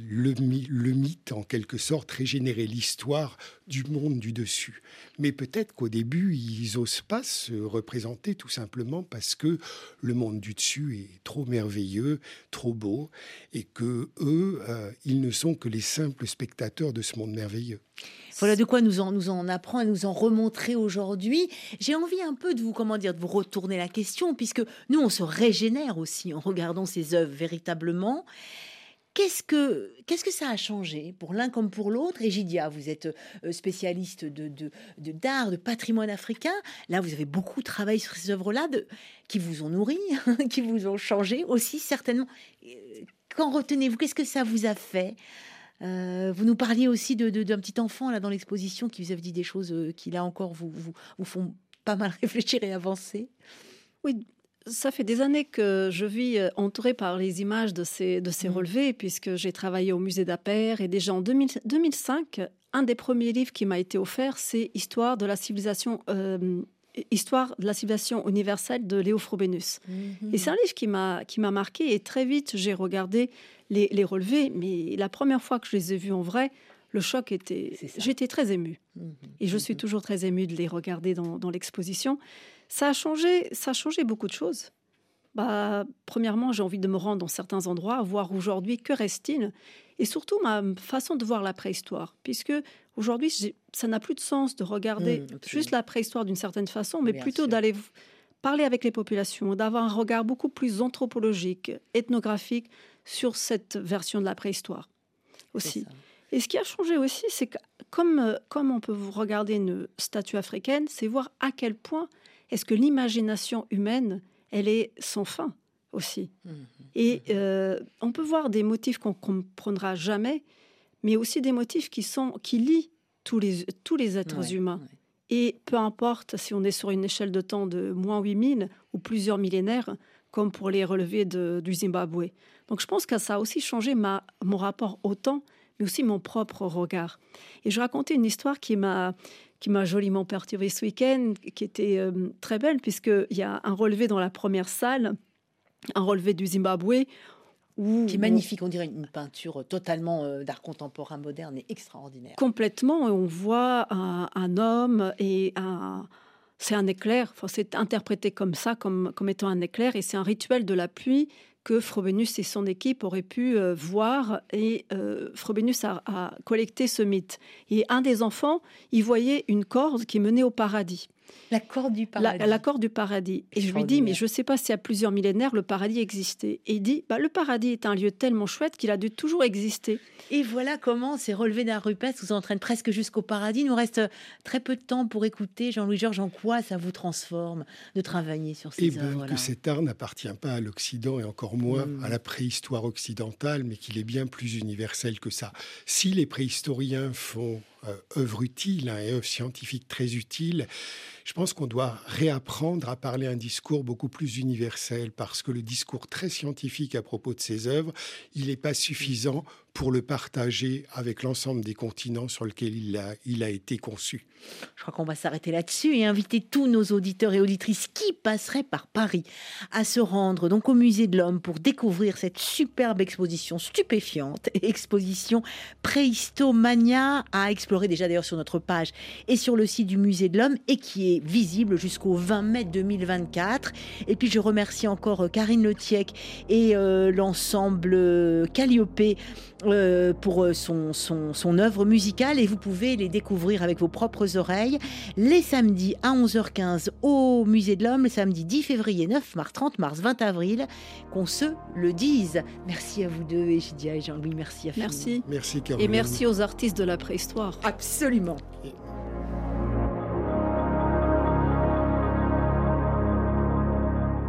le, my- le mythe, en quelque sorte, régénérer l'histoire du monde du dessus. Mais peut-être qu'au début, ils n'osent pas se représenter tout simplement parce que le monde du dessus est trop merveilleux, trop beau, et que eux, euh, ils ne sont que les simples spectateurs de ce monde merveilleux. Voilà de quoi nous en, nous en apprend et nous en remontrer aujourd'hui. J'ai envie un peu de vous, comment dire, de vous retourner la question, puisque nous, on se régénère aussi en regardant ces œuvres véritablement. Qu'est-ce que, qu'est-ce que ça a changé pour l'un comme pour l'autre? Egidia, vous êtes euh, spécialiste de, de, d'art, de patrimoine africain. Là, vous avez beaucoup travaillé sur ces œuvres-là qui vous ont nourri, *laughs* qui vous ont changé aussi, certainement. Euh, Qu'en retenez-vous? Qu'est-ce que ça vous a fait? Euh, vous nous parliez aussi de, de- d'un petit enfant là dans l'exposition qui vous avait dit des choses qui là encore vous, vous, vous font pas mal *laughs* réfléchir et avancer. Oui, ça fait des années que je vis euh, entourée par les images de ces, de ces Mm. relevés, puisque j'ai travaillé au musée d'Aper et déjà en 2000 2005, un des premiers livres qui m'a été offert, c'est Histoire de la civilisation. euh, Histoire de la civilisation universelle de Léo Frobenius. Mm. Et c'est un livre qui m'a qui m'a marqué et très vite j'ai regardé les, les relevés, mais la première fois que je les ai vus en vrai, le choc était. J'étais très émue. Mhm. Et je suis toujours très émue de les regarder dans, dans l'exposition. Ça a changé, ça a changé beaucoup de choses. bah, premièrement, j'ai envie de me rendre dans certains endroits, voir aujourd'hui que reste-t-il, et surtout ma façon de voir la préhistoire, puisque aujourd'hui, ça n'a plus de sens de regarder Mmh, juste la préhistoire d'une certaine façon, mais Bien plutôt d'aller parler avec les populations, d'avoir un regard beaucoup plus anthropologique, ethnographique sur cette version de la préhistoire aussi. Et ce qui a changé aussi, c'est que comme, euh, comme on peut vous regarder une statue africaine, c'est voir à quel point est-ce que l'imagination humaine, elle est sans fin aussi. Mhm. Et euh, on peut voir des motifs qu'on comprendra jamais, mais aussi des motifs qui, sont, qui lient tous les, tous les êtres Ouais, humains. ouais. Et peu importe si on est sur une échelle de temps de moins 8000 ou plusieurs millénaires, comme pour les relevés de- du Zimbabwe. Donc je pense que ça a aussi changé ma, mon rapport au temps, mais aussi mon propre regard. Et je racontais une histoire qui m'a qui m'a joliment perturbée ce week-end, qui était euh, très belle, puisqu'il y a un relevé dans la première salle, un relevé du Zimbabwe, où Qui est magnifique, on dirait une peinture totalement euh, d'art contemporain moderne et extraordinaire. complètement, on voit un, un homme et un... C'est un éclair, enfin, c'est interprété comme ça, comme, comme étant un éclair, et c'est un rituel de la pluie que Frobenius et son équipe auraient pu euh, voir, et euh, Frobenius a, a collecté ce mythe. Et un des enfants, il voyait une corde qui menait au paradis. La corde du paradis. la corde du paradis. Et je lui dis, mais je ne sais pas si à plusieurs millénaires, le paradis existait. Et il dit, bah, le paradis est un lieu tellement chouette qu'il a dû toujours exister. Et voilà comment ces relevés d'art rupestre vous entraînent presque jusqu'au paradis. Il nous reste très peu de temps pour écouter Jean-Louis Georges. En quoi ça vous transforme de travailler sur ces Eh bien, œuvres-là que cet art n'appartient pas à l'Occident et encore moins Mm. à la préhistoire occidentale, mais qu'il est bien plus universel que ça. Si les préhistoriens font œuvre utile hein, et œuvre scientifique très utile, je pense qu'on doit réapprendre à parler un discours beaucoup plus universel parce que le discours très scientifique à propos de ces œuvres, il n'est pas suffisant pour le partager avec l'ensemble des continents sur lesquels il a, été conçu. Je crois qu'on va s'arrêter là-dessus et inviter tous nos auditeurs et auditrices qui passeraient par Paris à se rendre donc au musée de l'homme pour découvrir cette superbe exposition stupéfiante, *laughs* exposition Préhistomania à explorer déjà d'ailleurs sur notre page et sur le site du musée de l'homme et qui est visible jusqu'au 20 mai 2024. Et puis je remercie encore euh, Karine Letiec et euh, l'ensemble euh, Calliope euh, pour euh, son, son, son œuvre musicale et vous pouvez les découvrir avec vos propres oreilles les samedis à 11h15 au Musée de l'Homme, les samedis 10 février, 9 mars, 30 mars, 20 avril, qu'on se le dise. Merci à vous deux, Egidia et Jean-Louis, merci à Merci. Merci Et Caroline. merci aux artistes de la préhistoire. Absolument.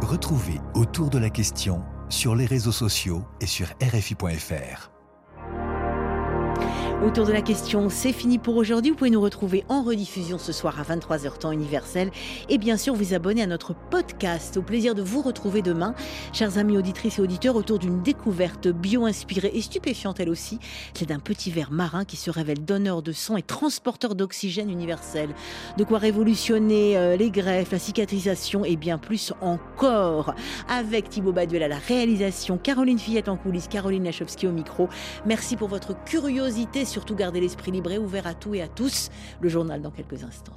Retrouvez autour de la question sur les réseaux sociaux et sur RFI.fr. Autour de la question, c'est fini pour aujourd'hui. Vous pouvez nous retrouver en rediffusion ce soir à 23h temps universel et bien sûr vous abonner à notre podcast. Au plaisir de vous retrouver demain, chers amis auditrices et auditeurs, autour d'une découverte bio-inspirée et stupéfiante elle aussi. C'est d'un petit ver marin qui se révèle donneur de sang et transporteur d'oxygène universel. De quoi révolutionner euh, les greffes, la cicatrisation et bien plus encore. Avec Thibaut Baduel à la réalisation, Caroline Fillette en coulisses, Caroline Lachowski au micro. Merci pour votre curiosité. Surtout gardez l'esprit libre ouvert à tout et à tous. Le journal dans quelques instants